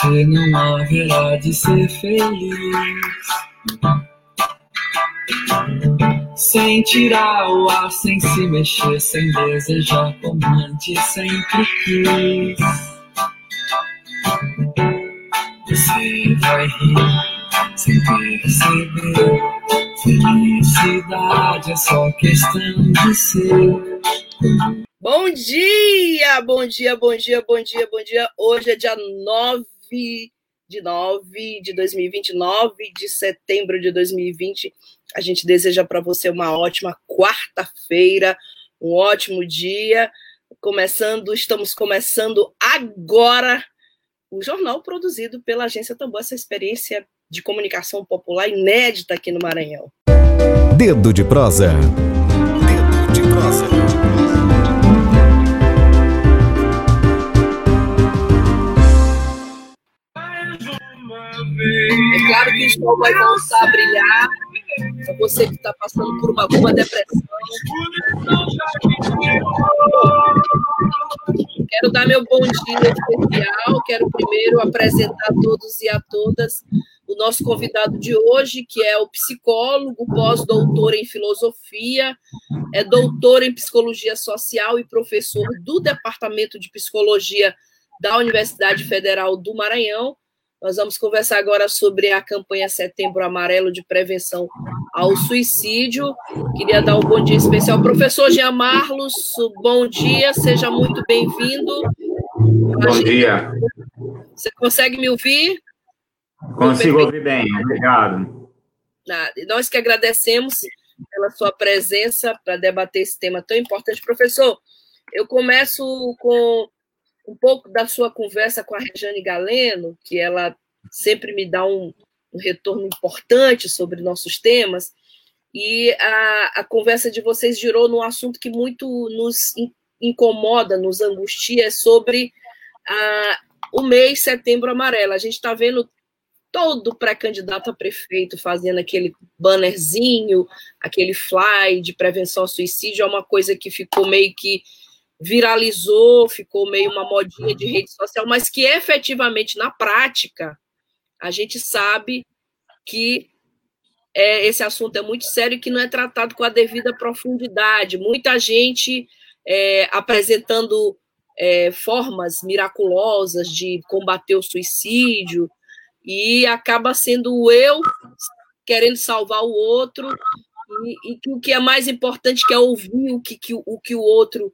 Você não haverá de ser feliz. Sem tirar o ar, sem se mexer, sem desejar como antes sempre quis. Você vai rir sem perceber. Felicidade é só questão de ser. Bom dia, bom dia, bom dia, bom dia, bom dia. Hoje é dia 9 de 9 de 2029 de setembro de 2020. A gente deseja para você uma ótima quarta-feira, um ótimo dia. Começando, estamos começando agora o jornal produzido pela Agência Tambor, essa experiência de comunicação popular inédita aqui no Maranhão. Dedo de prosa. Dedo de prosa. Sol vai voltar a brilhar. Para você que está passando por uma boa depressão. Quero dar meu bom dia especial. Quero primeiro apresentar a todos e a todas o nosso convidado de hoje, que é o psicólogo, pós-doutor em filosofia, é doutor em psicologia social e professor do Departamento de Psicologia da Universidade Federal do Maranhão nós vamos conversar agora sobre a campanha Setembro Amarelo de Prevenção ao Suicídio. Queria dar um bom dia especial ao professor Jean Marlos. Bom dia, seja muito bem-vindo. Bom dia. Você consegue me ouvir? Consigo ouvir bem, obrigado. Nós que agradecemos pela sua presença para debater esse tema tão importante. Professor, eu começo com um pouco da sua conversa com a Rejane Galeno, que ela sempre me dá um, um retorno importante sobre nossos temas, e a, a, conversa de vocês girou num assunto que muito nos incomoda, nos angustia, é sobre a, o mês Setembro Amarelo. A gente está vendo todo pré-candidato a prefeito fazendo aquele bannerzinho, aquele fly de prevenção ao suicídio, é uma coisa que ficou meio que viralizou, ficou meio uma modinha de rede social, mas que efetivamente, na prática, a gente sabe que é, esse assunto é muito sério e que não é tratado com a devida profundidade. Muita gente é, apresentando é, formas miraculosas de combater o suicídio e acaba sendo o eu querendo salvar o outro e, e o que é mais importante que é ouvir o que, que, o que o outro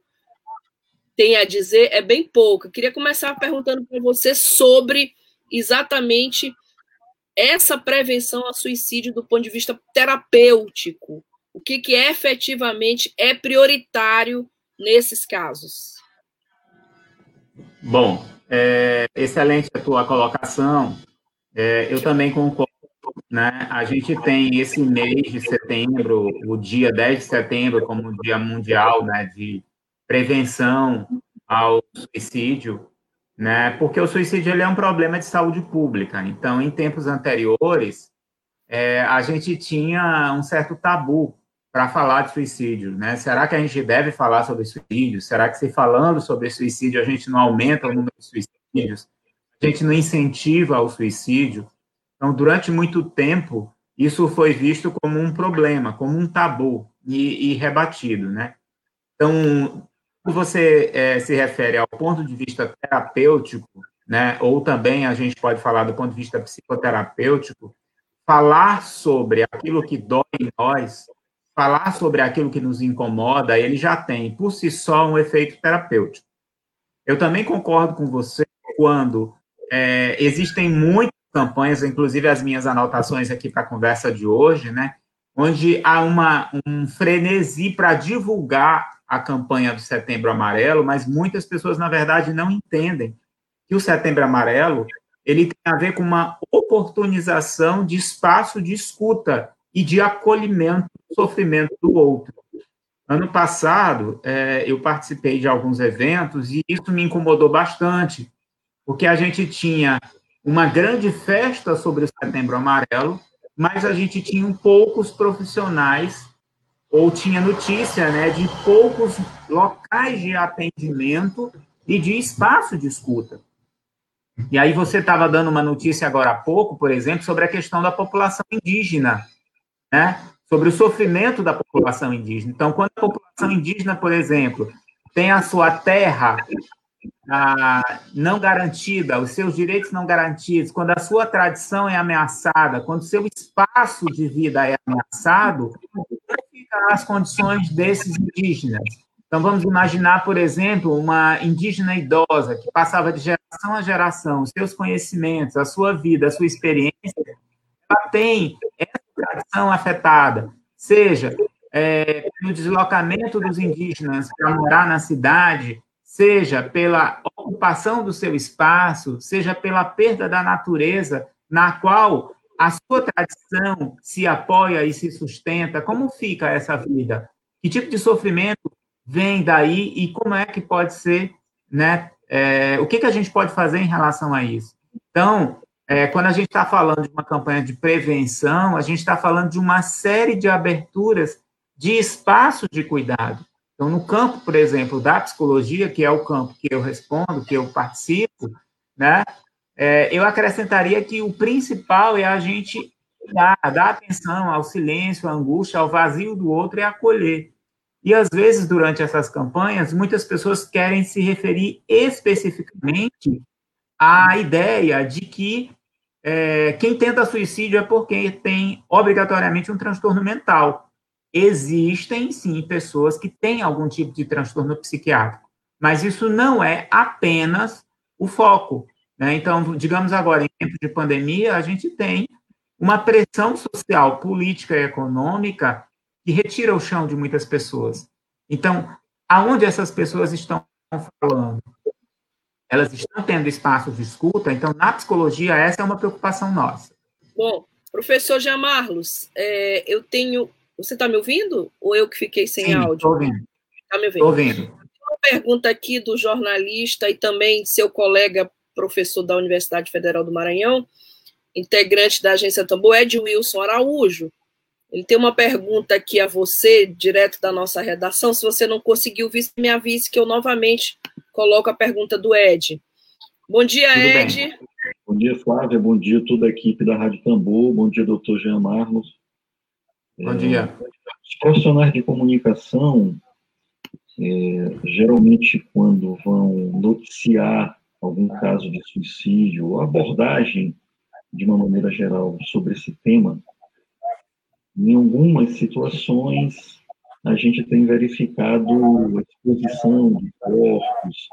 tem a dizer é bem pouco. Eu queria começar perguntando para você sobre exatamente essa prevenção ao suicídio do ponto de vista terapêutico. O que, que efetivamente é prioritário nesses casos? Bom, é, excelente a tua colocação. É, eu também concordo. Né? A gente tem esse mês de setembro, o dia 10 de setembro, como o Dia Mundial né, de prevenção ao suicídio, né? Porque o suicídio ele é um problema de saúde pública. Então, em tempos anteriores, é, a gente tinha um certo tabu para falar de suicídio, né? Será que a gente deve falar sobre suicídio? Será que se falando sobre suicídio a gente não aumenta o número de suicídios? A gente não incentiva o suicídio? Então, durante muito tempo, isso foi visto como um problema, como um tabu e, e rebatido, né? Então, você é, se refere ao ponto de vista terapêutico, né, ou também a gente pode falar do ponto de vista psicoterapêutico, falar sobre aquilo que dói em nós, falar sobre aquilo que nos incomoda, ele já tem por si só um efeito terapêutico. Eu também concordo com você quando é, existem muitas campanhas, inclusive as minhas anotações aqui para a conversa de hoje, né, onde há uma, um frenesi para divulgar a campanha do Setembro Amarelo, mas muitas pessoas, na verdade, não entendem que o Setembro Amarelo ele tem a ver com uma oportunização de espaço de escuta e de acolhimento do sofrimento do outro. Ano passado, é, eu participei de alguns eventos e isso me incomodou bastante, porque a gente tinha uma grande festa sobre o Setembro Amarelo, mas a gente tinha poucos profissionais, ou tinha notícia né, de poucos locais de atendimento e de espaço de escuta. E aí você estava dando uma notícia agora há pouco, por exemplo, sobre a questão da população indígena, né? sobre o sofrimento da população indígena. Então, quando a população indígena, por exemplo, tem a sua terra ah, não garantida, os seus direitos não garantidos, quando a sua tradição é ameaçada, quando o seu espaço de vida é ameaçado, as condições desses indígenas? Então, vamos imaginar, por exemplo, uma indígena idosa que passava de geração a geração, seus conhecimentos, a sua vida, a sua experiência, ela tem essa tradição afetada, seja é, pelo deslocamento dos indígenas para morar na cidade, seja pela ocupação do seu espaço, seja pela perda da natureza na qual a sua tradição se apoia e se sustenta, como fica essa vida? Que tipo de sofrimento vem daí e como é que pode ser, né? É, o que, que a gente pode fazer em relação a isso? Então, é, quando a gente está falando de uma campanha de prevenção, a gente está falando de uma série de aberturas de espaço de cuidado. Então, no campo, por exemplo, da psicologia, que é o campo que eu respondo, que eu participo, né, é, eu acrescentaria que o principal é a gente dar, dar atenção ao silêncio, à angústia, ao vazio do outro e acolher. E, às vezes, durante essas campanhas, muitas pessoas querem se referir especificamente à ideia de que é, quem tenta suicídio é porque tem obrigatoriamente um transtorno mental existem sim pessoas que têm algum tipo de transtorno psiquiátrico, mas isso não é apenas o foco. Né? Então, digamos agora, em tempo de pandemia, a gente tem uma pressão social, política e econômica que retira o chão de muitas pessoas. Então, aonde essas pessoas estão falando? Elas estão tendo espaços de escuta, então, na psicologia, essa é uma preocupação nossa. Bom, professor Jamarlos, é, eu tenho você está me ouvindo? Ou eu que fiquei sem Sim, áudio? Estou ouvindo. Está me ouvindo? Estou ouvindo. Uma pergunta aqui do jornalista e também seu colega professor da Universidade Federal do Maranhão, integrante da agência Tambor, Ed Wilson Araújo. Ele tem uma pergunta aqui a você, direto da nossa redação. Se você não conseguiu me avise que eu novamente coloco a pergunta do Ed. Bom dia, tudo Ed. Bem. Bom dia, Flávia. Bom dia, toda a equipe da Rádio Tambor. Bom dia, doutor Jean Marlos. Bom dia. Os profissionais de comunicação, é, geralmente, quando vão noticiar algum caso de suicídio, ou abordagem, de uma maneira geral, sobre esse tema, em algumas situações, a gente tem verificado a exposição de corpos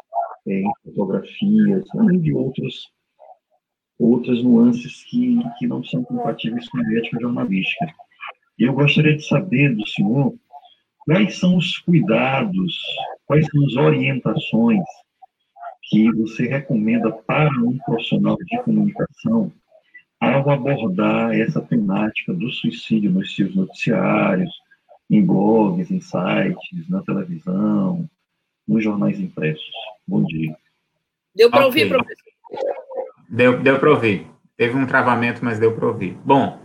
é, em fotografias, além de outros, outras nuances que, que não são compatíveis com a ética jornalística. Eu gostaria de saber do senhor quais são os cuidados, quais são as orientações que você recomenda para um profissional de comunicação ao abordar essa temática do suicídio nos seus noticiários, em blogs, em sites, na televisão, nos jornais impressos. Bom dia. Deu para okay. ouvir, professor? Deu, deu para ouvir. Teve um travamento, mas deu para ouvir. Bom,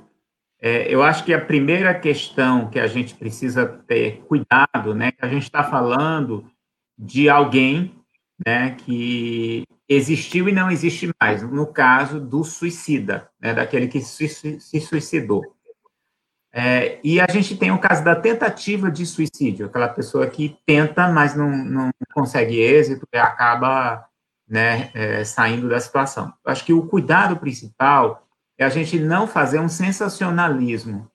é, eu acho que a primeira questão que a gente precisa ter cuidado, né, que a gente está falando de alguém, né, que existiu e não existe mais, no caso do suicida, né, daquele que se, suicidou. É, e a gente tem o caso da tentativa de suicídio, aquela pessoa que tenta, mas não, não consegue êxito e acaba né, é, saindo da situação. Acho que o cuidado principal é a gente não fazer um sensacionalismo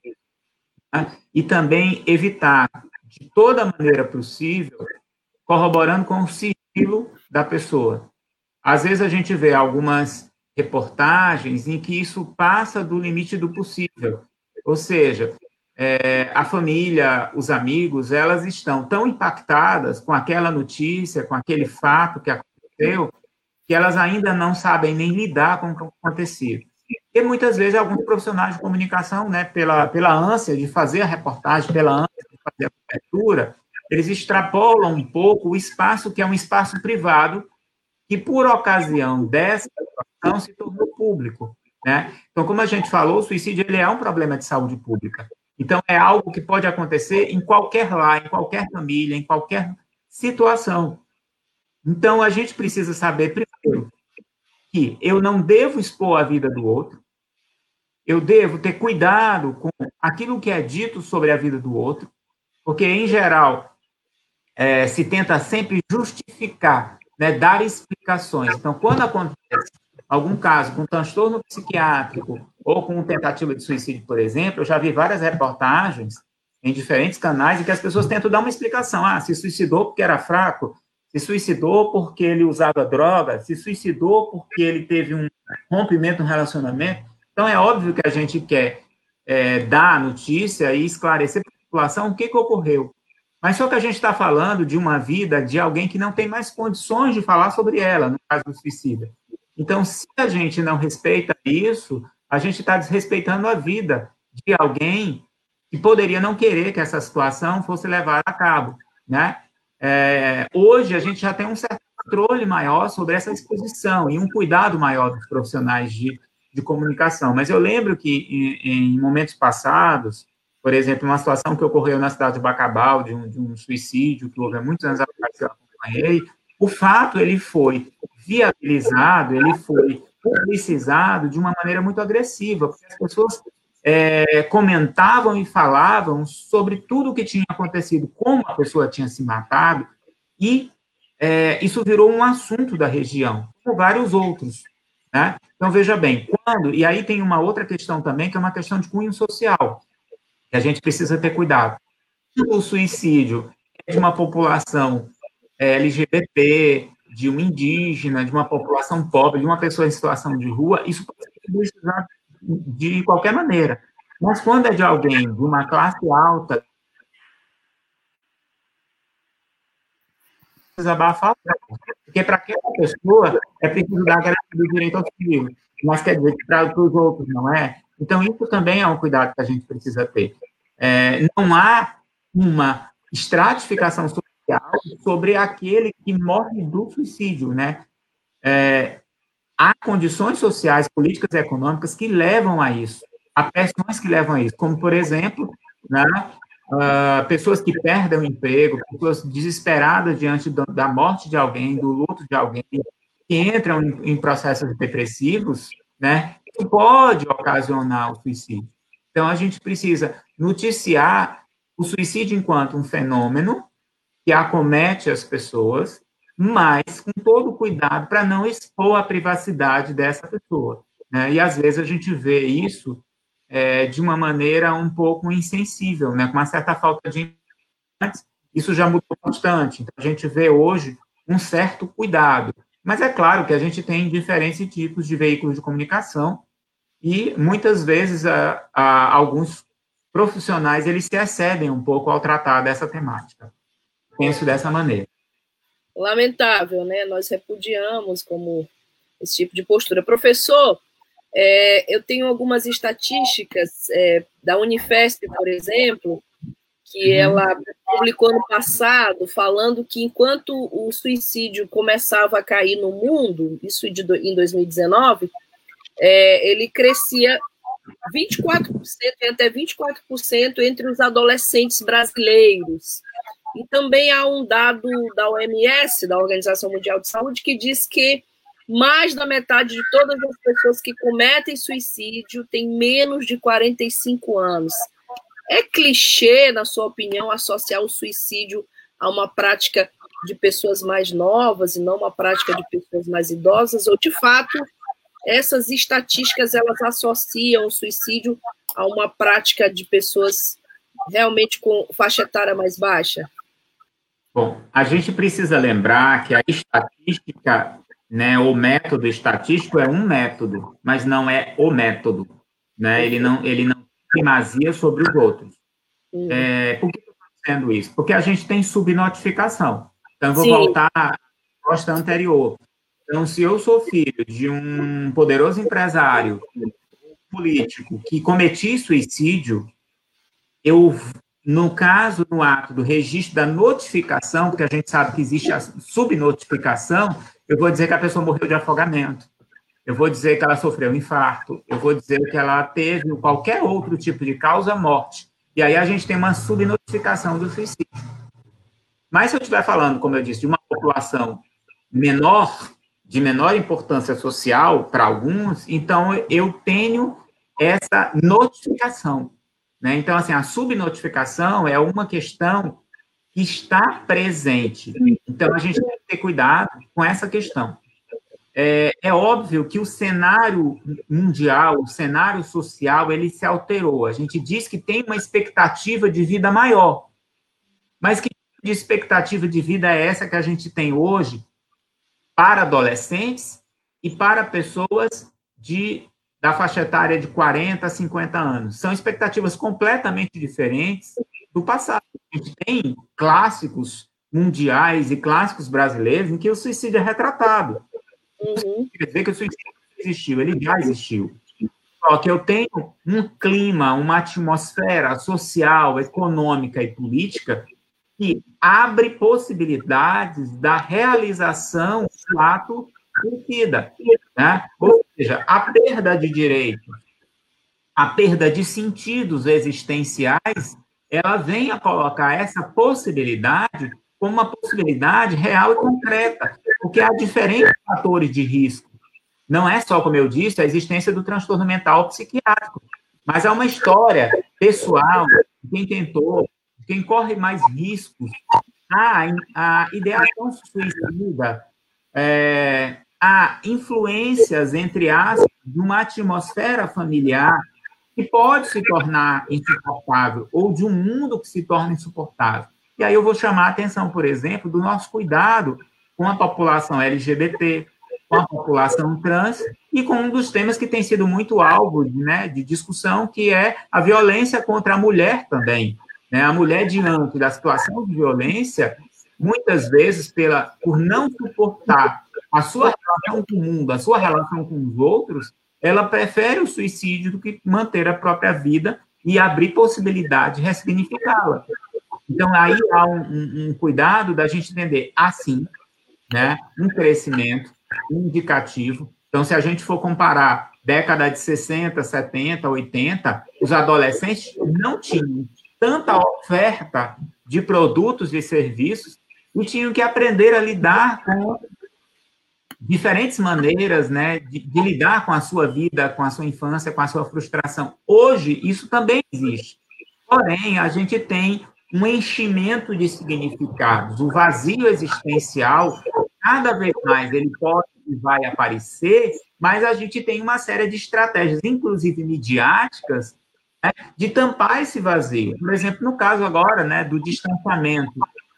né? e também evitar, de toda maneira possível, corroborando com o sigilo da pessoa. Às vezes a gente vê algumas reportagens em que isso passa do limite do possível, ou seja, é, a família, os amigos, elas estão tão impactadas com aquela notícia, com aquele fato que aconteceu, que elas ainda não sabem nem lidar com o que aconteceu. E muitas vezes alguns profissionais de comunicação, né, pela, pela ânsia de fazer a reportagem, pela ânsia de fazer a cobertura, eles extrapolam um pouco o espaço que é um espaço privado, que por ocasião dessa situação se tornou público. Né? Então, como a gente falou, o suicídio ele é um problema de saúde pública. Então, é algo que pode acontecer em qualquer lar, em qualquer família, em qualquer situação. Então, a gente precisa saber, primeiro, que eu não devo expor a vida do outro, eu devo ter cuidado com aquilo que é dito sobre a vida do outro, porque, em geral, é, se tenta sempre justificar, né, dar explicações. Então, quando acontece algum caso com transtorno psiquiátrico ou com tentativa de suicídio, por exemplo, eu já vi várias reportagens em diferentes canais em que as pessoas tentam dar uma explicação. Ah, se suicidou porque era fraco, se suicidou porque ele usava droga, se suicidou porque ele teve um rompimento no relacionamento. Então, é óbvio que a gente quer é, dar a notícia e esclarecer para a população o que, que ocorreu. Mas só que a gente está falando de uma vida de alguém que não tem mais condições de falar sobre ela, no caso do suicida. Então, se a gente não respeita isso, a gente está desrespeitando a vida de alguém que poderia não querer que essa situação fosse levada a cabo, né? É, hoje a gente já tem um certo controle maior sobre essa exposição e um cuidado maior dos profissionais de, de comunicação. Mas eu lembro que em, em momentos passados, por exemplo, uma situação que ocorreu na cidade de Bacabal, de um, de um suicídio que houve há muitos anos atrás que eu acompanhei, o fato ele foi viabilizado, ele foi publicizado de uma maneira muito agressiva, porque as pessoas é, comentavam e falavam sobre tudo o que tinha acontecido, como a pessoa tinha se matado, e é, isso virou um assunto da região, como vários outros. Né? Então, veja bem, quando, e aí tem uma outra questão também, que é uma questão de cunho social, a gente precisa ter cuidado. O suicídio é de uma população é, LGBT, de um indígena, de uma população pobre, de uma pessoa em situação de rua, isso pode ser de qualquer maneira. Mas quando é de alguém de uma classe alta, precisa abafar, porque para aquela pessoa é preciso dar garantia do direito ao filho, mas quer dizer que para os outros não é. Então, isso também é um cuidado que a gente precisa ter. É, não há uma estratificação social sobre aquele que morre do suicídio, né? É, há condições sociais, políticas e econômicas que levam a isso, há pressões que levam a isso, como, por exemplo, né, uh, pessoas que perdem o emprego, pessoas desesperadas diante do, da morte de alguém, do luto de alguém, que entram em, em processos depressivos, né, pode ocasionar o suicídio. Então, a gente precisa noticiar o suicídio enquanto um fenômeno que acomete as pessoas, mas com todo cuidado para não expor a privacidade dessa pessoa. Né? E às vezes a gente vê isso é, de uma maneira um pouco insensível, né? com uma certa falta de. Isso já mudou bastante. Então, a gente vê hoje um certo cuidado. Mas é claro que a gente tem diferentes tipos de veículos de comunicação e muitas vezes a, a, alguns profissionais eles se excedem um pouco ao tratar dessa temática penso dessa maneira. Lamentável, né? Nós repudiamos como esse tipo de postura. Professor, é, eu tenho algumas estatísticas é, da Unifesp, por exemplo, que uhum. ela publicou no passado, falando que enquanto o suicídio começava a cair no mundo, isso de, em 2019, é, ele crescia 24%, até 24% entre os adolescentes brasileiros. E também há um dado da OMS, da Organização Mundial de Saúde, que diz que mais da metade de todas as pessoas que cometem suicídio têm menos de 45 anos. É clichê, na sua opinião, associar o suicídio a uma prática de pessoas mais novas e não uma prática de pessoas mais idosas? Ou, de fato, essas estatísticas elas associam o suicídio a uma prática de pessoas realmente com faixa etária mais baixa? Bom, a gente precisa lembrar que a estatística, né, o método estatístico é um método, mas não é o método, né? Ele não ele não primazia sobre os outros. É, por que eu estou dizendo isso? Porque a gente tem subnotificação. Então, eu vou Sim. voltar à resposta anterior. Então, se eu sou filho de um poderoso empresário político que cometi suicídio, eu, no caso, no ato do registro da notificação, porque a gente sabe que existe a subnotificação, eu vou dizer que a pessoa morreu de afogamento, eu vou dizer que ela sofreu um infarto, eu vou dizer que ela teve qualquer outro tipo de causa-morte. E aí a gente tem uma subnotificação do suicídio. Mas se eu estiver falando, como eu disse, de uma população menor, de menor importância social para alguns, então eu tenho essa notificação. Né? Então, assim, a subnotificação é uma questão que está presente. Então, a gente tem que ter cuidado com essa questão. É, é, óbvio que o cenário mundial, o cenário social, ele se alterou. A gente diz que tem uma expectativa de vida maior. Mas que tipo de expectativa de vida é essa que a gente tem hoje para adolescentes e para pessoas de da faixa etária de 40 a 50 anos. São expectativas completamente diferentes do passado. A gente tem clássicos mundiais e clássicos brasileiros em que o suicídio é retratado. Uhum. Quer dizer que o suicídio existiu, ele já existiu. Só que eu tenho um clima, uma atmosfera social, econômica e política que abre possibilidades da realização do ato suicida. Né? Ou seja, a perda de direitos, a perda de sentidos existenciais, ela vem a colocar essa possibilidade como uma possibilidade real e concreta, porque há diferentes fatores de risco. Não é só, como eu disse, a existência do transtorno mental psiquiátrico, mas há uma história pessoal de quem tentou, de quem corre mais riscos. Há a ideação suicida, é, há influências, entre aspas, de uma atmosfera familiar que pode se tornar insuportável, ou de um mundo que se torna insuportável. E aí eu vou chamar a atenção, por exemplo, do nosso cuidado com a população LGBT, com a população trans e com um dos temas que tem sido muito alvo né, de discussão, que é a violência contra a mulher também. Né? A mulher, diante da situação de violência, muitas vezes, pela, por não suportar a sua relação com o mundo, a sua relação com os outros, ela prefere o suicídio do que manter a própria vida e abrir possibilidade de ressignificá-la. Então, aí há um, um, um, cuidado da gente entender, assim, né, um crescimento indicativo. Então, se a gente for comparar década de 60, 70, 80, os adolescentes não tinham tanta oferta de produtos e serviços e tinham que aprender a lidar com diferentes maneiras né, de, de, lidar com a sua vida, com a sua infância, com a sua frustração. Hoje, isso também existe. Porém, a gente tem um enchimento de significados. O vazio existencial, cada vez mais, ele pode e vai aparecer, mas a gente tem uma série de estratégias, inclusive midiáticas, né, de tampar esse vazio. Por exemplo, no caso agora né, do distanciamento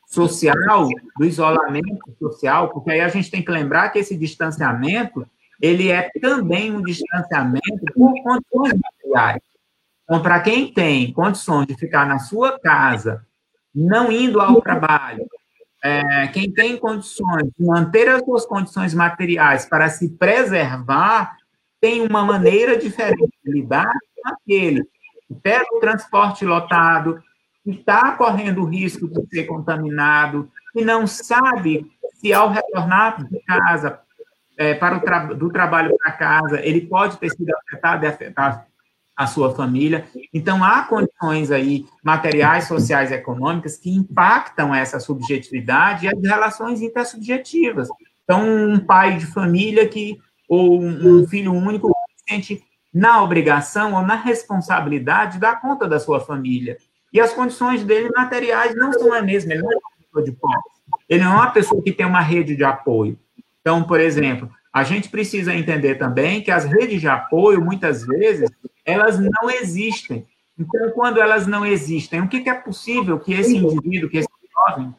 social, do isolamento social, porque aí a gente tem que lembrar que esse distanciamento ele é também um distanciamento por condições materiais. Então, para quem tem condições de ficar na sua casa, não indo ao trabalho, é, quem tem condições de manter as suas condições materiais para se preservar, tem uma maneira diferente de lidar com aquele que pega o transporte lotado, que está correndo o risco de ser contaminado, e não sabe se ao retornar de casa, é, para tra do trabalho para casa, ele pode ter sido afetado e afetar a sua família. Então, há condições aí materiais, sociais e econômicas que impactam essa subjetividade e as relações intersubjetivas. Então, um pai de família que, ou um filho único se sente na obrigação ou na responsabilidade de dar conta da sua família. E as condições dele materiais não são as mesmas, ele não é uma pessoa de posse. Ele não é uma pessoa que tem uma rede de apoio. Então, por exemplo, a gente precisa entender também que as redes de apoio, muitas vezes, elas não existem. Então, quando elas não existem, o que é possível que esse indivíduo, que esse jovem,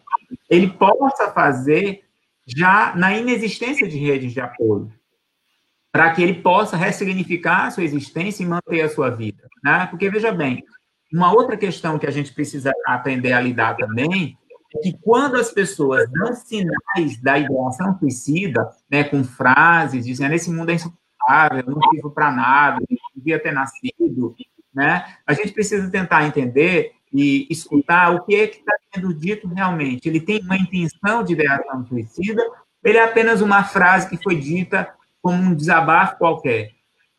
ele possa fazer já na inexistência de redes de apoio, para que ele possa ressignificar a sua existência e manter a sua vida. Né? Porque, veja bem, uma outra questão que a gente precisa aprender a lidar também é que quando as pessoas dão sinais da ideação suicida, né, com frases dizendo esse mundo é insuportável, eu não vivo para nada, devia ter nascido, né, a gente precisa tentar entender e escutar o que é que está sendo dito realmente. Ele tem uma intenção de ideação suicida, ele é apenas uma frase que foi dita como um desabafo qualquer.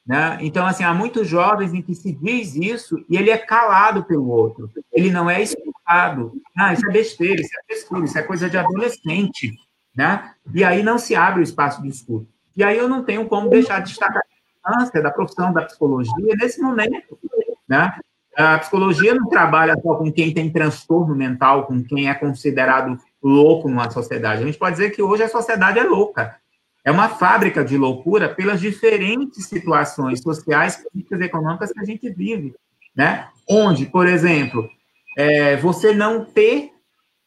Né? Então, assim, há muitos jovens em que se diz isso e ele é calado pelo outro. Ele não é escutado. Ah, isso é besteira, isso é frescura, isso é coisa de adolescente. Né? E aí não se abre o espaço de escuta. E aí eu não tenho como deixar de destacar a importância da profissão da psicologia nesse momento. Né? A psicologia não trabalha só com quem tem transtorno mental, com quem é considerado louco numa sociedade. A gente pode dizer que hoje a sociedade é louca. É uma fábrica de loucura pelas diferentes situações sociais, políticas e econômicas que a gente vive, né? Onde, por exemplo, é, você não ter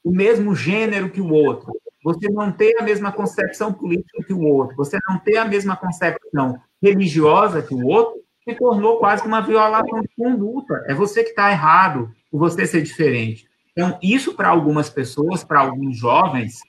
o mesmo gênero que o outro, você não ter a mesma concepção política que o outro, você não ter a mesma concepção religiosa que o outro, se tornou quase uma violação de conduta. É você que está errado, por você ser diferente. Então, isso para algumas pessoas, para alguns jovens,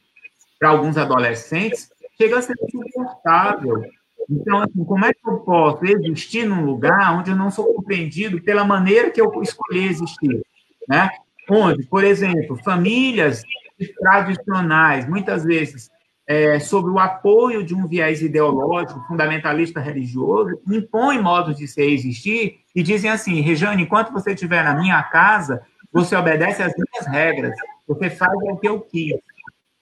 para alguns adolescentes, chega a ser insuportável. Então, assim, como é que eu posso existir num lugar onde eu não sou compreendido pela maneira que eu escolhi existir? Né? Onde, por exemplo, famílias tradicionais, muitas vezes, é, sobre o apoio de um viés ideológico, fundamentalista religioso, impõem modos de ser existir e dizem assim, Rejane, enquanto você estiver na minha casa, você obedece às minhas regras, você faz o que eu quis.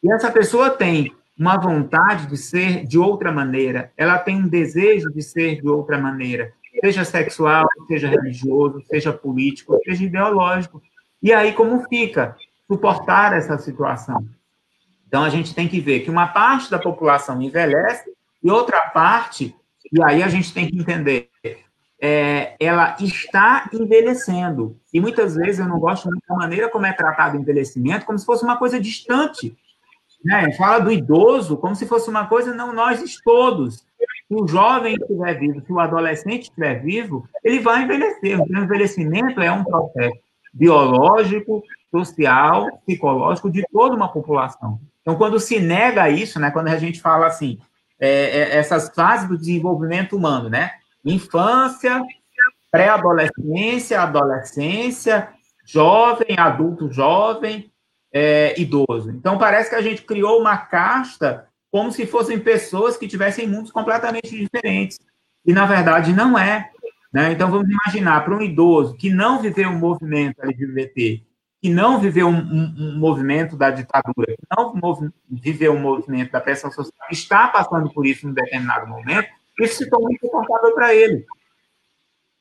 E essa pessoa tem uma vontade de ser de outra maneira, ela tem um desejo de ser de outra maneira, seja sexual, seja religioso, seja político, seja ideológico. E aí como fica suportar essa situação? Então a gente tem que ver que uma parte da população envelhece e outra parte, e aí a gente tem que entender, é, ela está envelhecendo. E muitas vezes eu não gosto muito da maneira como é tratado o envelhecimento, como se fosse uma coisa distante. Né? Fala do idoso como se fosse uma coisa, não nós todos. Se o jovem estiver vivo, se o adolescente estiver vivo, ele vai envelhecer. O envelhecimento é um processo biológico, social, psicológico de toda uma população. Então, quando se nega isso, né, quando a gente fala assim, é, é, essas fases do desenvolvimento humano, né, infância, pré-adolescência, adolescência, jovem, adulto jovem, é, idoso. Então, parece que a gente criou uma casta como se fossem pessoas que tivessem mundos completamente diferentes. E, na verdade, não é. Né? Então, vamos imaginar, para um idoso que não viveu um movimento LGBT, que não viveu um, um, um movimento da ditadura, que não viveu um movimento da pressão social, está passando por isso em um determinado momento, isso se torna insuportável para ele.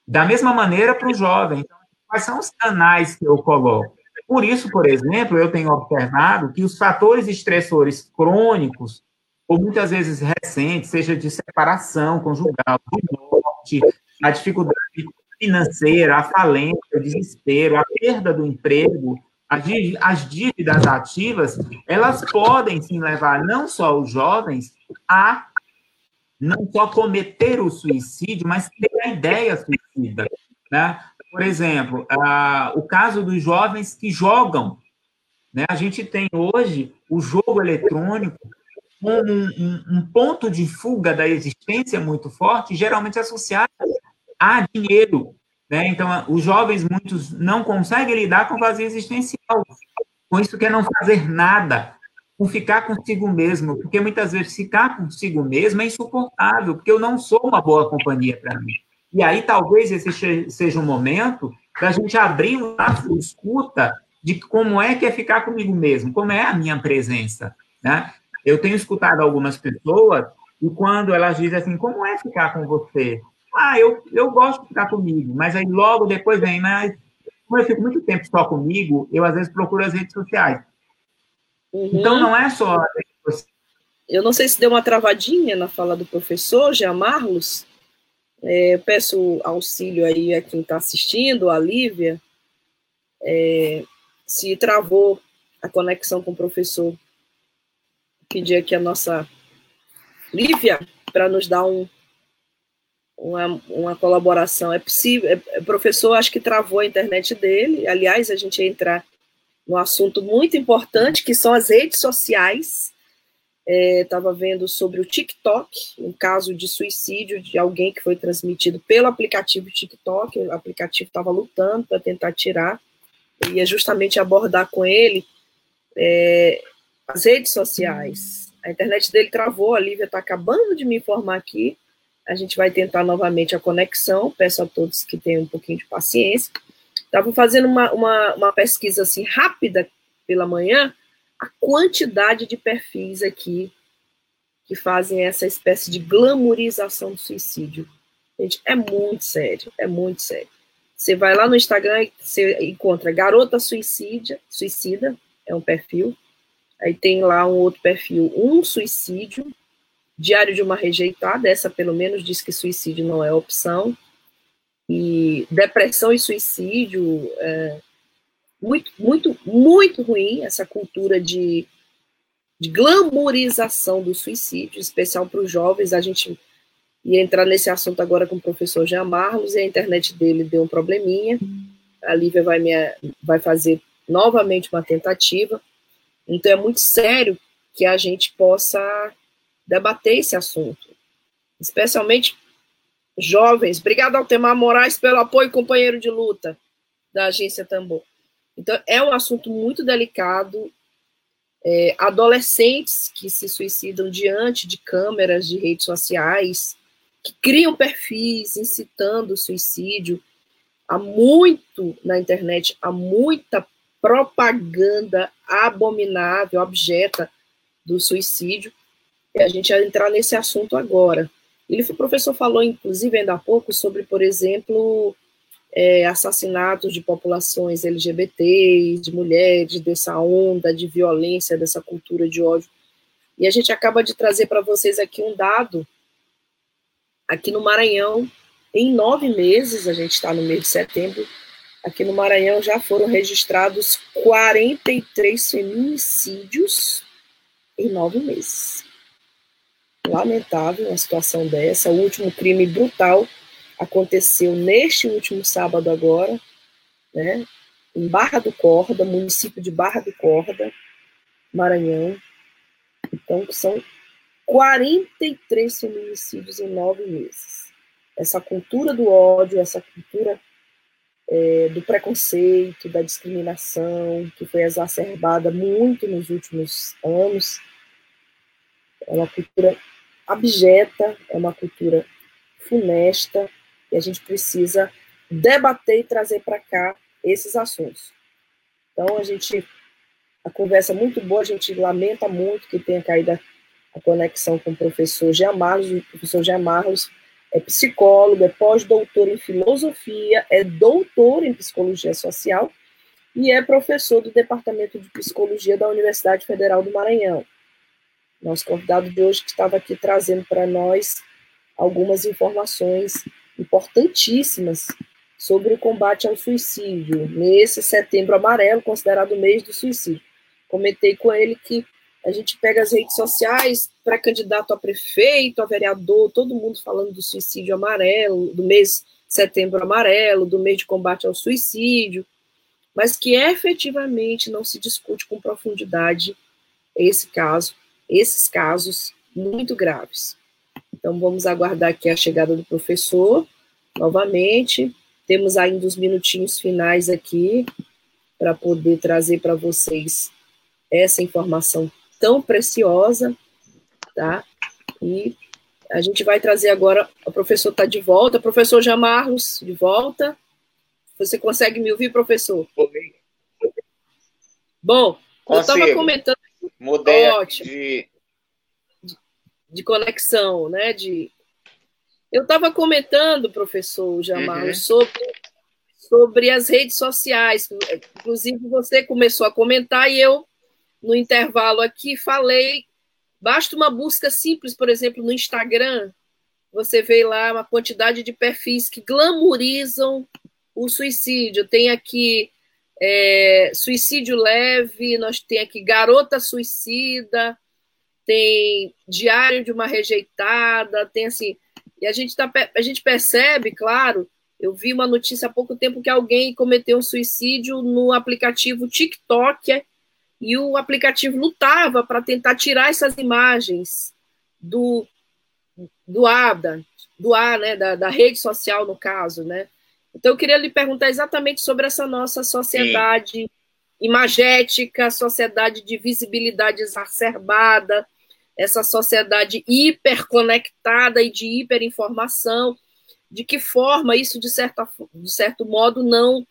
Da mesma maneira para o jovem. Então, quais são os canais que eu coloco? Por isso, por exemplo, eu tenho observado que os fatores estressores crônicos, ou muitas vezes recentes, seja de separação conjugal, de morte, a dificuldade financeira, a falência, o desespero, a perda do emprego, as dívidas ativas, elas podem sim levar não só os jovens a não só cometer o suicídio, mas ter a ideia suicida. Né? por exemplo, a, o caso dos jovens que jogam. Né? A gente tem hoje o jogo eletrônico como um, um, um ponto de fuga da existência muito forte, geralmente associado a dinheiro. Né? Então, os jovens, muitos, não conseguem lidar com o vazio existencial. Com isso, quer não fazer nada, com ficar consigo mesmo, porque muitas vezes ficar consigo mesmo é insuportável, porque eu não sou uma boa companhia para mim. E aí talvez esse seja um momento da gente abrir um laço de escuta de como é que é ficar comigo mesmo, como é a minha presença, né? Eu tenho escutado algumas pessoas e quando elas dizem assim, como é ficar com você? Ah, eu, eu gosto de ficar comigo, mas aí logo depois vem, mas como eu fico muito tempo só comigo, eu às vezes procuro as redes sociais. Uhum. Então não é só. Eu não sei se deu uma travadinha na fala do professor, Jean Marlos, é, peço auxílio aí a quem está assistindo, a Lívia, é, se travou a conexão com o professor. Pedir aqui a nossa Lívia para nos dar um, uma, uma colaboração. É possível, é, o professor acho que travou a internet dele, aliás, a gente ia entrar num assunto muito importante, que são as redes sociais, estava é, vendo sobre o TikTok, um caso de suicídio de alguém que foi transmitido pelo aplicativo TikTok, o aplicativo estava lutando para tentar tirar, e ia justamente abordar com ele é, as redes sociais. A internet dele travou, a Lívia está acabando de me informar aqui, a gente vai tentar novamente a conexão, peço a todos que tenham um pouquinho de paciência. Estava fazendo uma, uma, uma pesquisa assim rápida pela manhã, a quantidade de perfis aqui que fazem essa espécie de glamorização do suicídio. Gente, é muito sério, é muito sério. Você vai lá no Instagram e você encontra garota suicídia, suicida, é um perfil. Aí tem lá um outro perfil, um suicídio, diário de uma rejeitada, essa pelo menos diz que suicídio não é opção. E depressão e suicídio, é, muito, muito, muito ruim essa cultura de, de glamourização do suicídio, especial para os jovens. A gente ia entrar nesse assunto agora com o professor Jean Marlos e a internet dele deu um probleminha. A Lívia vai, me, vai fazer novamente uma tentativa. Então é muito sério que a gente possa debater esse assunto, especialmente jovens. Obrigado ao Temar Moraes pelo apoio, companheiro de luta da agência Tambor. Então, é um assunto muito delicado. É, adolescentes que se suicidam diante de câmeras de redes sociais, que criam perfis incitando o suicídio. Há muito na internet, há muita propaganda abominável, objeta do suicídio. E a gente vai entrar nesse assunto agora. Ele, o professor falou, inclusive, ainda há pouco, sobre, por exemplo, é, assassinatos de populações LGBTs, de mulheres, dessa onda de violência, dessa cultura de ódio. E a gente acaba de trazer para vocês aqui um dado. Aqui no Maranhão, em nove meses, a gente está no mês de setembro, aqui no Maranhão já foram registrados 43 feminicídios em nove meses. Lamentável uma situação dessa. O último crime brutal aconteceu neste último sábado agora, né, em Barra do Corda, município de Barra do Corda, Maranhão. Então, são 43 feminicídios em nove meses. Essa cultura do ódio, essa cultura é, do preconceito, da discriminação, que foi exacerbada muito nos últimos anos, é uma cultura abjeta, é uma cultura funesta, e a gente precisa debater e trazer para cá esses assuntos. Então, a gente, a conversa é muito boa, a gente lamenta muito que tenha caído a, conexão com o professor Jean o professor Jean é psicólogo, é pós-doutor em filosofia, é doutor em psicologia social e é professor do Departamento de Psicologia da Universidade Federal do Maranhão. Nosso convidado de hoje que estava aqui trazendo para nós algumas informações importantíssimas sobre o combate ao suicídio, nesse setembro amarelo, considerado o mês do suicídio. Comentei com ele que a gente pega as redes sociais para candidato a prefeito, a vereador, todo mundo falando do suicídio amarelo, do mês setembro amarelo, do mês de combate ao suicídio, mas que efetivamente não se discute com profundidade esse caso, esses casos muito graves. Então, vamos aguardar aqui a chegada do professor, novamente. Temos ainda os minutinhos finais aqui, para poder trazer para vocês essa informação tão preciosa, tá? E a gente vai trazer agora, o professor está de volta, professor Jamarlos, de volta. Você consegue me ouvir, professor? Bom, Consigo. eu estava comentando. Mudei Ótimo. de de conexão, né? De... Eu estava comentando, professor Jamal, uhum. sobre, sobre as redes sociais. Inclusive, você começou a comentar e eu, no intervalo aqui, falei. Basta uma busca simples, por exemplo, no Instagram, você vê lá uma quantidade de perfis que glamorizam o suicídio. Tem aqui é, suicídio leve, nós tem aqui garota suicida, tem Diário de uma Rejeitada, tem assim. E a gente, tá, a gente percebe, claro, eu vi uma notícia há pouco tempo que alguém cometeu um suicídio no aplicativo TikTok e o aplicativo lutava para tentar tirar essas imagens do, do ar, da, do ar, né, da, da rede social, no caso, né? Então, eu queria lhe perguntar exatamente sobre essa nossa sociedade Sim. imagética, sociedade de visibilidade exacerbada, essa sociedade hiperconectada e de hiperinformação, de que forma isso, de, certa, de certo modo, não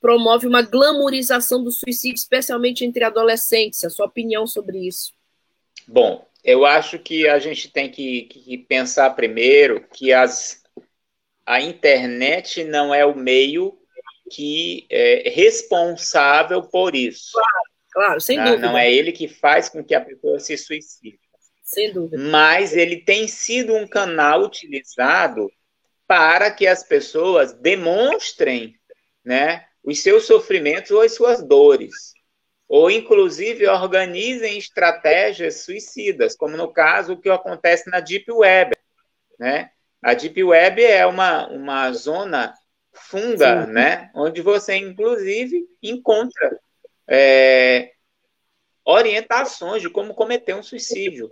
promove uma glamorização do suicídio, especialmente entre adolescentes. A sua opinião sobre isso? Bom, eu acho que a gente tem que, que pensar primeiro que as, a internet não é o meio que é responsável por isso. Claro, claro sem não, dúvida. Não é ele que faz com que a pessoa se suicide. Sem dúvida. Mas ele tem sido um canal utilizado para que as pessoas demonstrem né, os seus sofrimentos ou as suas dores, ou inclusive organizem estratégias suicidas, como no caso o que acontece na Deep Web. Né? A Deep Web é uma, uma zona funda, né, onde você inclusive encontra é, orientações de como cometer um suicídio.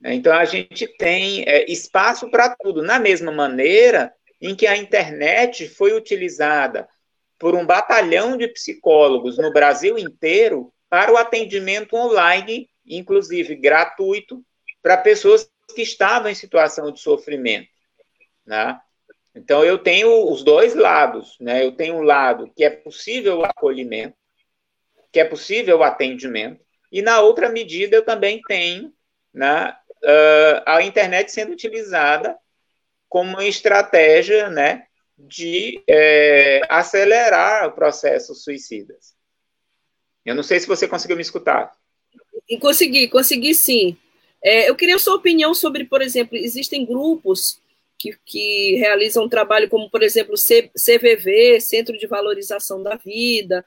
Né? Então, a gente tem é, espaço para tudo, na mesma maneira em que a internet foi utilizada por um batalhão de psicólogos no Brasil inteiro para o atendimento online, inclusive gratuito, para pessoas que estavam em situação de sofrimento. Né? Então, eu tenho os dois lados. Né? Eu tenho um lado que é possível o acolhimento, que é possível o atendimento, e na outra medida eu também tenho né, uh, a internet sendo utilizada como uma estratégia né, de é, acelerar processos suicidas. Eu não sei se você conseguiu me escutar. Consegui, consegui sim. É, eu queria a sua opinião sobre, por exemplo, existem grupos que, que realizam um trabalho como, por exemplo, CVV, Centro de Valorização da Vida,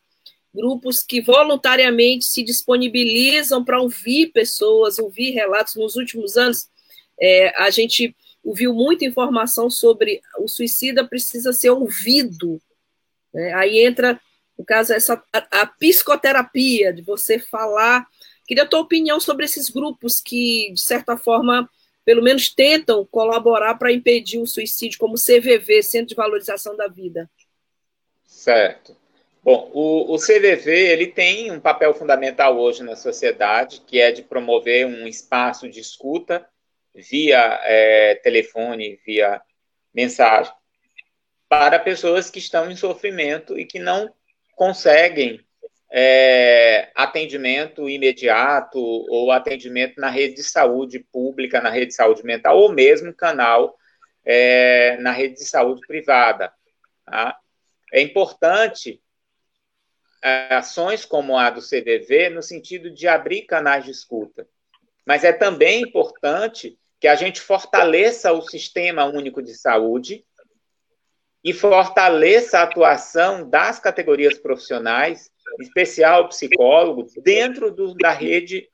grupos que voluntariamente se disponibilizam para ouvir pessoas, ouvir relatos. Nos últimos anos, é, a gente ouviu muita informação sobre o suicida precisa ser ouvido. Né? Aí entra, no caso, essa, a, a, psicoterapia, de você falar. Queria a tua opinião sobre esses grupos que, de certa forma, pelo menos tentam colaborar para impedir o suicídio, como CVV, Centro de Valorização da Vida. Certo. Bom, o, o, CVV ele tem um papel fundamental hoje na sociedade, que é de promover um espaço de escuta via é, telefone, via mensagem, para pessoas que estão em sofrimento e que não conseguem é, atendimento imediato ou atendimento na rede de saúde pública, na rede de saúde mental, ou mesmo canal é, na rede de saúde privada. Tá? É importante é, ações como a do CDV no sentido de abrir canais de escuta. Mas é também importante que a gente fortaleça o sistema único de saúde e fortaleça a atuação das categorias profissionais, especial psicólogos, dentro do, da rede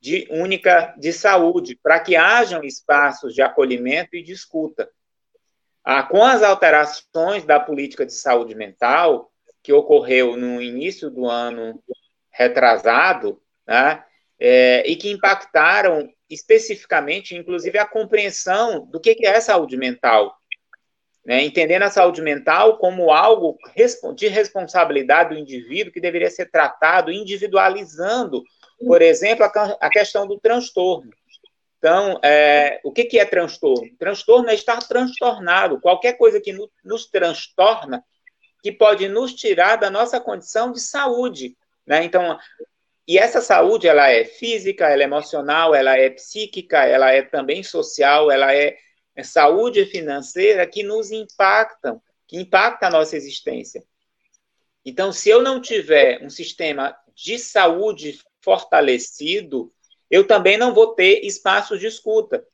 de única de saúde, para que hajam espaços de acolhimento e de escuta. Ah, com as alterações da política de saúde mental, que ocorreu no início do ano retrasado, né, é, e que impactaram especificamente, inclusive, a compreensão do que, que é saúde mental. Né, entendendo a saúde mental como algo de responsabilidade do indivíduo que deveria ser tratado individualizando, por exemplo, a, a questão do transtorno. Então, é, o que, que é transtorno? Transtorno é estar transtornado. Qualquer coisa que no, nos transtorna que pode nos tirar da nossa condição de saúde. Né? Então, e essa saúde, ela é física, ela é emocional, ela é psíquica, ela é também social, ela é, saúde financeira que nos impactam, que impacta a nossa existência. Então, se eu não tiver um sistema de saúde fortalecido, eu também não vou ter espaços de escuta.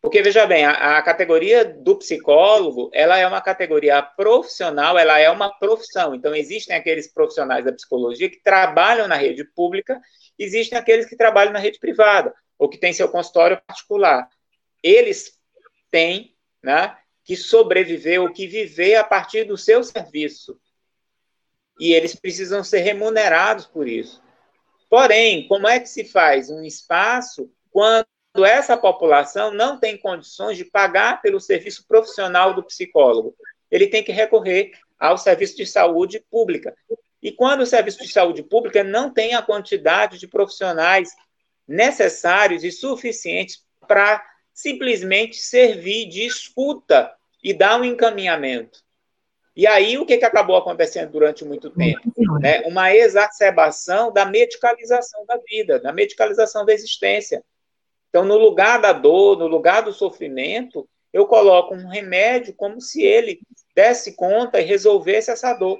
Porque, veja bem, a, a, categoria do psicólogo, ela é uma categoria profissional, ela é uma profissão. Então, existem aqueles profissionais da psicologia que trabalham na rede pública, existem aqueles que trabalham na rede privada, ou que têm seu consultório particular. Eles têm né, que sobreviver ou que viver a partir do seu serviço. E eles precisam ser remunerados por isso. Porém, como é que se faz um espaço quando essa população não tem condições de pagar pelo serviço profissional do psicólogo? Ele tem que recorrer ao serviço de saúde pública. E quando o serviço de saúde pública não tem a quantidade de profissionais necessários e suficientes para simplesmente servir de escuta e dar um encaminhamento. E aí, o que, que acabou acontecendo durante muito tempo? Né? Uma exacerbação da medicalização da vida, da medicalização da existência. Então, no lugar da dor, no lugar do sofrimento, eu coloco um remédio como se ele desse conta e resolvesse essa dor.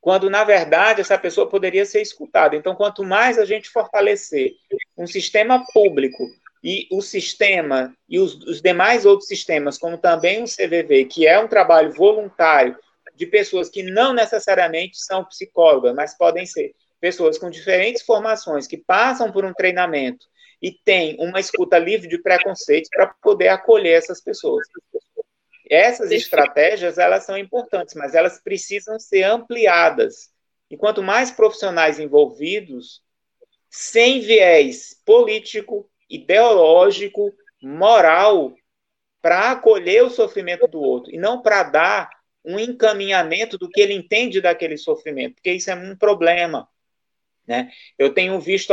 Quando, na verdade, essa pessoa poderia ser escutada. Então, quanto mais a gente fortalecer um sistema público e o sistema e os, os, demais outros sistemas, como também o CVV, que é um trabalho voluntário de pessoas que não necessariamente são psicólogas, mas podem ser pessoas com diferentes formações que passam por um treinamento e têm uma escuta livre de preconceitos para poder acolher essas pessoas. Essas estratégias, elas são importantes, mas elas precisam ser ampliadas. E quanto mais profissionais envolvidos, sem viés político, ideológico, moral, para acolher o sofrimento do outro, e não para dar um encaminhamento do que ele entende daquele sofrimento, porque isso é um problema. Né? Eu tenho visto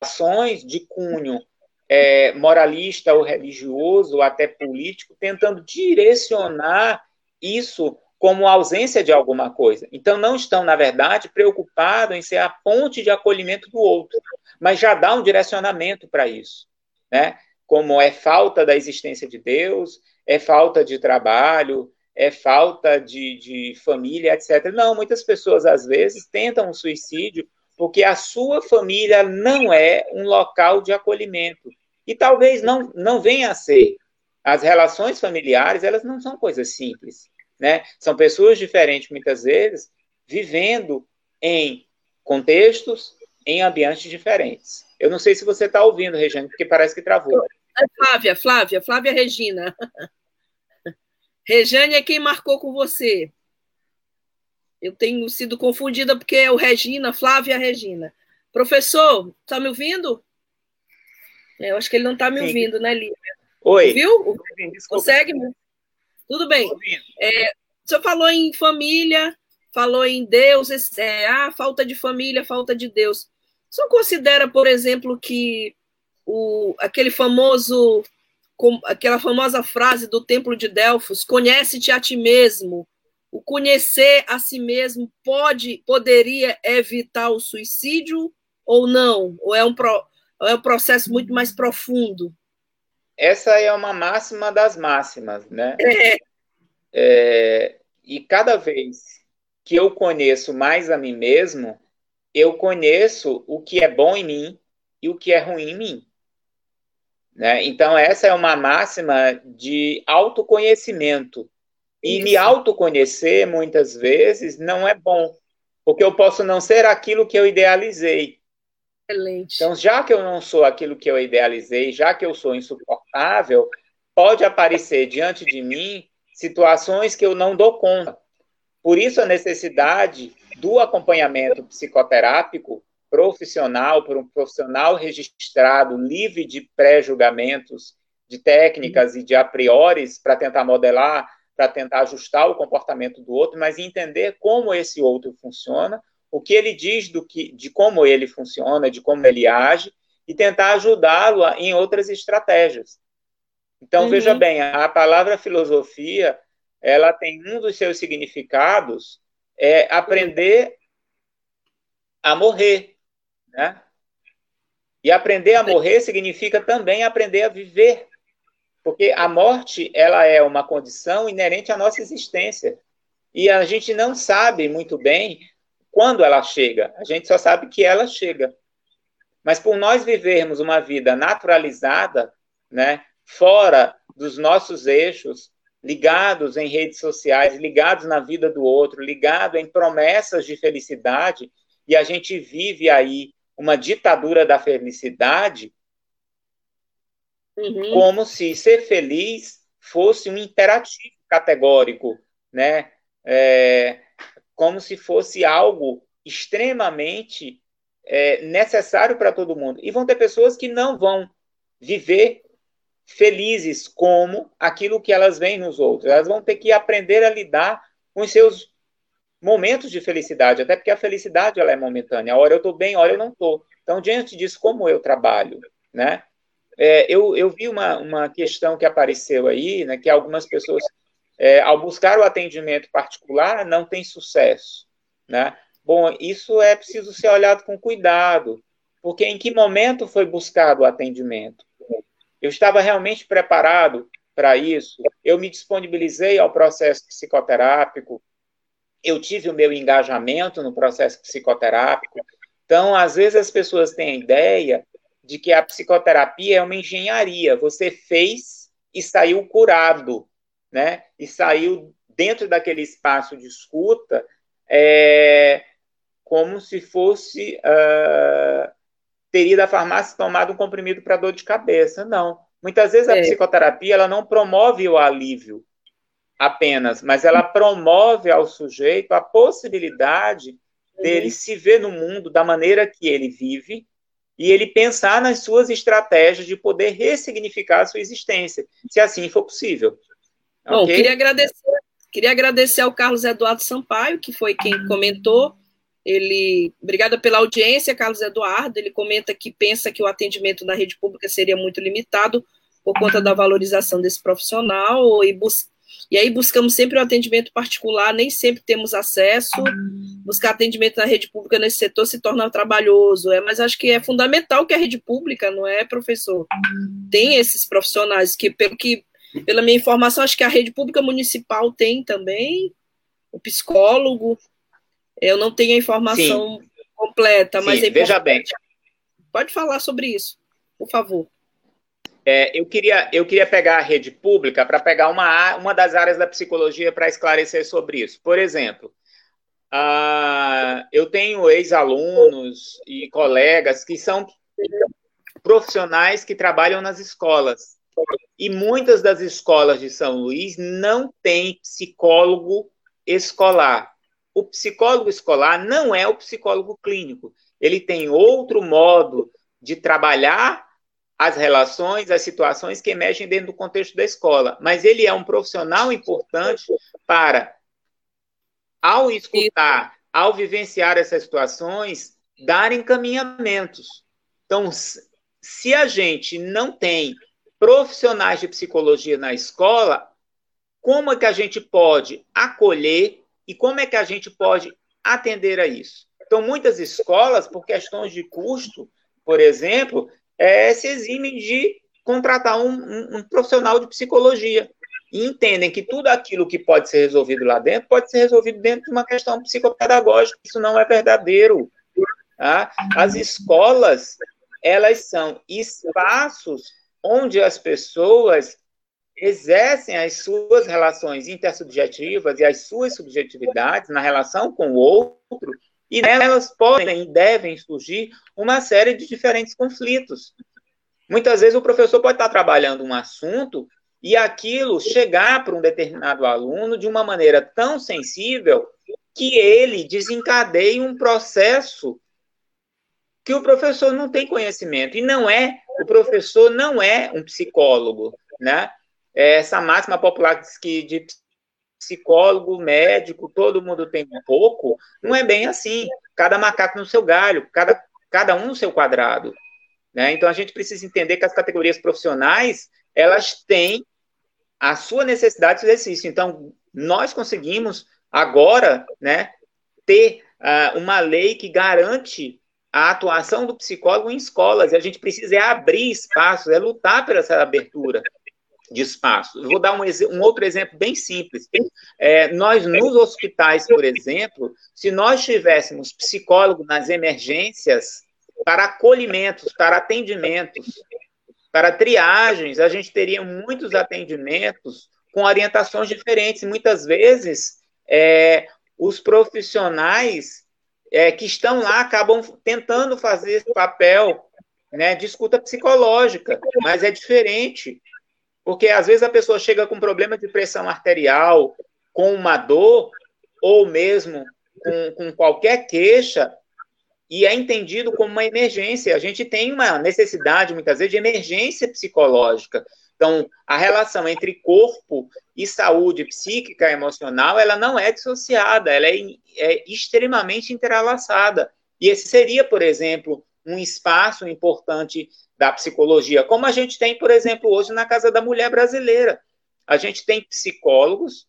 ações de cunho é, moralista ou religioso, ou até político, tentando direcionar isso como ausência de alguma coisa. Então, não estão, na verdade, preocupados em ser a ponte de acolhimento do outro, mas já dá um direcionamento para isso né? Como é falta da existência de Deus, é falta de trabalho, é falta de, de família, etc. Não, muitas pessoas às vezes tentam um suicídio porque a sua família não é um local de acolhimento. E talvez não, não venha a ser. As relações familiares, elas não são coisas simples. Né? São pessoas diferentes, muitas vezes, vivendo em contextos, em ambientes diferentes. Eu não sei se você está ouvindo, Regina, porque parece que travou. É Flávia, Flávia, Flávia Regina. Rejane é quem marcou com você. Eu tenho sido confundida porque é o Regina, Flávia Regina. Professor, está me ouvindo? É, eu acho que ele não está me Sim. ouvindo, né, Lívia? Oi. Viu? Consegue? Tudo bem. É, o senhor falou em família, falou em Deus, é, ah, falta de família, falta de Deus. Senhor considera, por exemplo, que o, aquele famoso, com, aquela famosa frase do Templo de Delfos, conhece-te a ti mesmo, o conhecer a si mesmo pode, poderia evitar o suicídio ou não? Ou é um, pro, é um processo muito mais profundo? Essa é uma máxima das máximas, né? É. É, e cada vez que eu conheço mais a mim mesmo, eu conheço o que é bom em mim e o que é ruim em mim. Né? Então, essa é uma máxima de autoconhecimento. E Isso. me autoconhecer, muitas vezes, não é bom, porque eu posso não ser aquilo que eu idealizei. Excelente. Então, já que eu não sou aquilo que eu idealizei, já que eu sou insuportável, pode aparecer diante de mim situações que eu não dou conta. Por isso, a necessidade do acompanhamento psicoterápico profissional, por um profissional registrado, livre de pré-julgamentos, de técnicas e de a priori para tentar modelar, para tentar ajustar o comportamento do outro, mas entender como esse outro funciona, o que ele diz do que, de como ele funciona, de como ele age, e tentar ajudá-lo em outras estratégias. Então, uhum. veja bem, a palavra filosofia, ela tem um dos seus significados é aprender a morrer, né? E aprender a morrer significa também aprender a viver, porque a morte ela é uma condição inerente à nossa existência e a gente não sabe muito bem quando ela chega. A gente só sabe que ela chega. Mas por nós vivermos uma vida naturalizada, né, fora dos nossos eixos, ligados em redes sociais, ligados na vida do outro, ligados em promessas de felicidade, e a gente vive aí uma ditadura da felicidade, uhum. como se ser feliz fosse um imperativo categórico, né? É, como se fosse algo extremamente é, necessário para todo mundo. E vão ter pessoas que não vão viver felizes como aquilo que elas veem nos outros. Elas vão ter que aprender a lidar com os seus momentos de felicidade, até porque a felicidade ela é momentânea. A hora eu estou bem, a hora eu não estou. Então, diante disso, como eu trabalho, né? É, eu, eu vi uma, uma questão que apareceu aí, né, que algumas pessoas, é, ao buscar o atendimento particular, não tem sucesso, né? Bom, isso é preciso ser olhado com cuidado, porque em que momento foi buscado o atendimento? Eu estava realmente preparado para isso, eu me disponibilizei ao processo psicoterápico, eu tive o meu engajamento no processo psicoterápico. Então, às vezes as pessoas têm a ideia de que a psicoterapia é uma engenharia. Você fez e saiu curado, né? E saiu dentro daquele espaço de escuta é, como se fosse uh, teria da farmácia tomado um comprimido para dor de cabeça. Não. Muitas vezes a é. psicoterapia ela não promove o alívio apenas, mas ela promove ao sujeito a possibilidade dele uhum. se ver no mundo da maneira que ele vive e ele pensar nas suas estratégias de poder ressignificar a sua existência, se assim for possível. Bom, okay? queria agradecer, queria agradecer ao Carlos Eduardo Sampaio, que foi quem comentou. Ele, obrigada pela audiência, Carlos Eduardo. Ele comenta que pensa que o atendimento na rede pública seria muito limitado por conta da valorização desse profissional e bus e aí buscamos sempre o atendimento particular, nem sempre temos acesso. Buscar atendimento na rede pública nesse setor se torna trabalhoso, é, mas acho que é fundamental que a rede pública, não é, professor? Tem esses profissionais que, pelo que, pela minha informação, acho que a rede pública municipal tem também o psicólogo. Eu não tenho a informação Sim. completa, mas Sim, é veja bem. Pode falar sobre isso, por favor. É, eu, queria, eu queria pegar a rede pública para pegar uma, uma das áreas da psicologia para esclarecer sobre isso. Por exemplo, uh, eu tenho ex-alunos e colegas que são profissionais que trabalham nas escolas. E muitas das escolas de São Luís não têm psicólogo escolar. O psicólogo escolar não é o psicólogo clínico. Ele tem outro modo de trabalhar as relações, as situações que emergem dentro do contexto da escola. Mas ele é um profissional importante para, ao escutar, ao vivenciar essas situações, dar encaminhamentos. Então, se a gente não tem profissionais de psicologia na escola, como é que a gente pode acolher e como é que a gente pode atender a isso? Então, muitas escolas, por questões de custo, por exemplo, é, se eximem de contratar um, um, um, profissional de psicologia e entendem que tudo aquilo que pode ser resolvido lá dentro pode ser resolvido dentro de uma questão psicopedagógica. Isso não é verdadeiro. Tá? As escolas, elas são espaços onde as pessoas exercem as suas relações intersubjetivas e as suas subjetividades na relação com o outro e nelas podem e devem surgir uma série de diferentes conflitos. Muitas vezes o professor pode estar trabalhando um assunto e aquilo chegar para um determinado aluno de uma maneira tão sensível que ele desencadeie um processo que o professor não tem conhecimento. E não é, o professor não é um psicólogo, né? Essa máxima popular que de psicólogo, médico, todo mundo tem um pouco, não é bem assim. Cada macaco no seu galho, cada, cada um no seu quadrado. Né? Então a gente precisa entender que as categorias profissionais elas têm a sua necessidade de exercício. Então nós conseguimos agora, né, ter uh, uma lei que garante a atuação do psicólogo em escolas. E a gente precisa é abrir espaços, é lutar por essa abertura de espaço. Vou dar um, um outro exemplo bem simples. É, nós, nos hospitais, por exemplo, se nós tivéssemos psicólogo nas emergências, para acolhimentos, para atendimentos, para triagens, a gente teria muitos atendimentos com orientações diferentes. Muitas vezes, é, os profissionais é, que estão lá acabam tentando fazer esse papel né, de escuta psicológica, mas é diferente, porque às vezes a pessoa chega com problema de pressão arterial, com uma dor, ou mesmo com, com qualquer queixa, e é entendido como uma emergência. A gente tem uma necessidade, muitas vezes, de emergência psicológica. Então, a relação entre corpo e saúde psíquica emocional, ela não é dissociada, ela é, é extremamente entrelaçada. E esse seria, por exemplo, um espaço importante da psicologia, como a gente tem, por exemplo, hoje na Casa da Mulher Brasileira. A gente tem psicólogos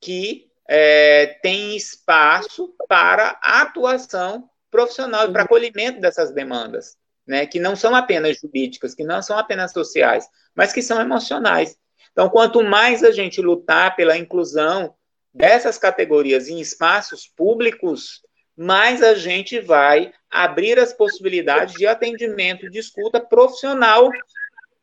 que é, têm espaço para atuação profissional e para acolhimento dessas demandas, né, que não são apenas jurídicas, que não são apenas sociais, mas que são emocionais. Então, quanto mais a gente lutar pela inclusão dessas categorias em espaços públicos, mais a gente vai abrir as possibilidades de atendimento de escuta profissional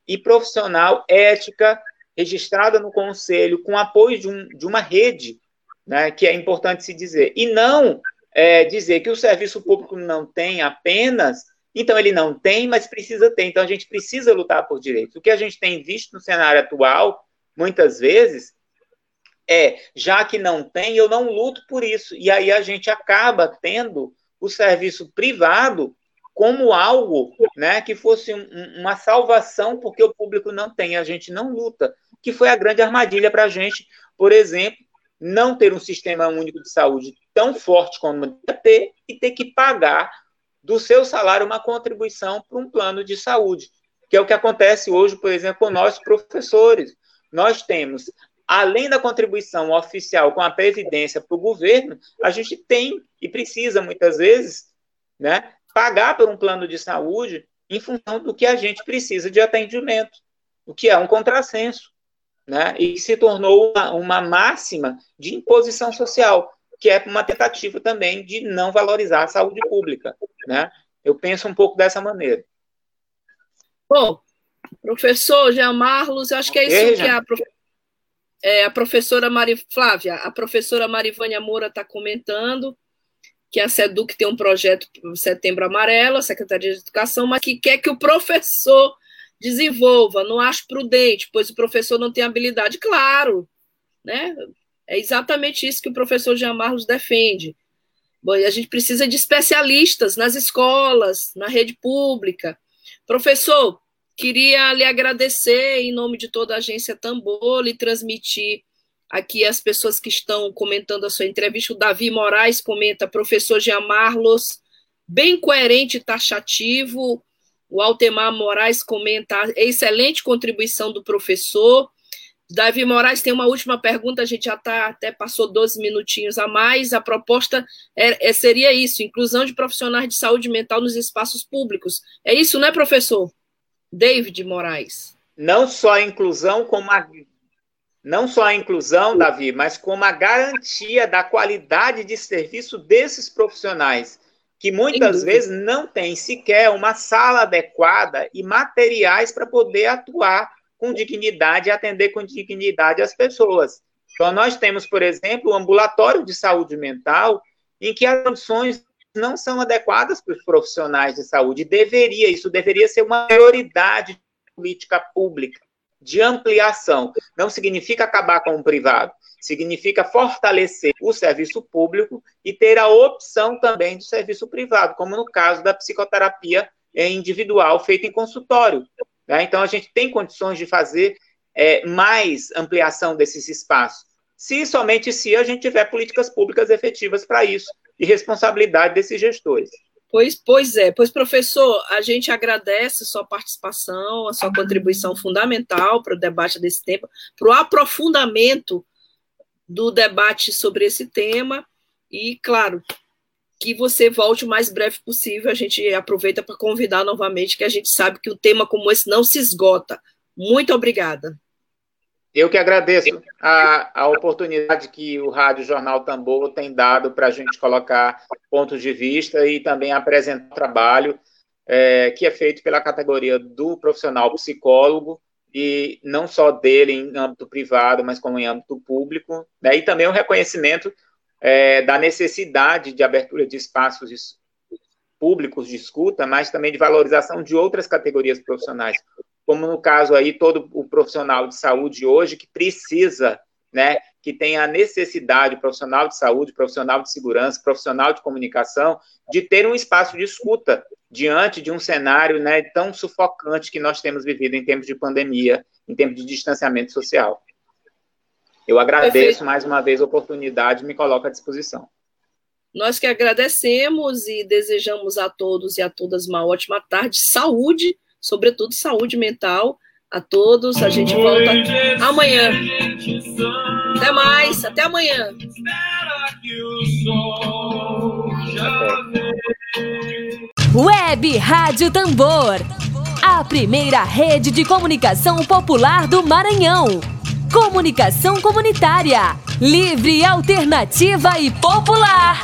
e profissional ética, registrada no conselho, com apoio de, um, de uma rede, né, que é importante se dizer. E não é, dizer que o serviço público não tem apenas, então ele não tem, mas precisa ter. Então a gente precisa lutar por direitos. O que a gente tem visto no cenário atual, muitas vezes, é, já que não tem, eu não luto por isso. E aí a gente acaba tendo o serviço privado como algo né, que fosse um, uma salvação porque o público não tem, a gente não luta, que foi a grande armadilha para a gente, por exemplo, não ter um sistema único de saúde tão forte como ter e ter que pagar do seu salário uma contribuição para um plano de saúde, que é o que acontece hoje, por exemplo, com nós professores. Nós temos além da contribuição oficial com a Previdência para o governo, a gente tem e precisa, muitas vezes, né, pagar por um plano de saúde em função do que a gente precisa de atendimento, o que é um contrassenso. Né, e se tornou uma, uma máxima de imposição social, que é uma tentativa também de não valorizar a saúde pública. Né? Eu penso um pouco dessa maneira. Bom, professor Jean Marlos, acho que é isso que a professora é, a professora Mari Flávia, a professora Marivânia Moura está comentando que a SEDUC tem um projeto Setembro Amarelo, a Secretaria de Educação, mas que quer que o professor desenvolva. Não acho prudente, pois o professor não tem habilidade. Claro, né? É exatamente isso que o professor Jean Marlos defende. Bom, a gente precisa de especialistas nas escolas, na rede pública. Professor, Queria lhe agradecer em nome de toda a agência Tambor, e transmitir aqui as pessoas que estão comentando a sua entrevista. O Davi Moraes comenta, professor Jean Marlos, bem coerente e taxativo. O Altemar Moraes comenta, excelente contribuição do professor. Davi Moraes tem uma última pergunta, a gente já tá, até passou 12 minutinhos a mais. A proposta é, é, seria isso: inclusão de profissionais de saúde mental nos espaços públicos. É isso, né, professor? David Moraes. Não só a inclusão, como a não só a inclusão, Davi, mas como a garantia da qualidade de serviço desses profissionais, que muitas vezes não têm sequer uma sala adequada e materiais para poder atuar com dignidade e atender com dignidade as pessoas. Então, nós temos, por exemplo, o ambulatório de saúde mental, em que as condições não são adequadas para os profissionais de saúde. Deveria, isso deveria ser uma prioridade de política pública, de ampliação. Não significa acabar com o privado, significa fortalecer o serviço público e ter a opção também do serviço privado, como no caso da psicoterapia individual feita em consultório. Né? Então, a gente tem condições de fazer é, mais ampliação desses espaços, se somente se a gente tiver políticas públicas efetivas para isso e responsabilidade desses gestores. Pois, pois é, pois professor, a gente agradece a sua participação, a sua contribuição fundamental para o debate desse tema, para o aprofundamento do debate sobre esse tema e, claro, que você volte o mais breve possível. A gente aproveita para convidar novamente, que a gente sabe que o tema como esse não se esgota. Muito obrigada. Eu que agradeço a, a oportunidade que o Rádio Jornal Tambor tem dado para a gente colocar pontos de vista e também apresentar o trabalho é, que é feito pela categoria do profissional psicólogo e não só dele em âmbito privado, mas como em âmbito público, né, e também o reconhecimento é, da necessidade de abertura de espaços públicos de escuta, mas também de valorização de outras categorias profissionais, como no caso aí todo o profissional de saúde hoje que precisa, né, que tem a necessidade, profissional de saúde, profissional de segurança, profissional de comunicação, de ter um espaço de escuta diante de um cenário né, tão sufocante que nós temos vivido em tempos de pandemia, em tempos de distanciamento social. Eu agradeço Perfeito. mais uma vez a oportunidade e me coloco à disposição. Nós que agradecemos e desejamos a todos e a todas uma ótima tarde, saúde, sobretudo saúde mental a todos. A gente volta amanhã. Até mais, até amanhã. Web Rádio Tambor. A primeira rede de comunicação popular do Maranhão. Comunicação comunitária. Livre, alternativa e popular.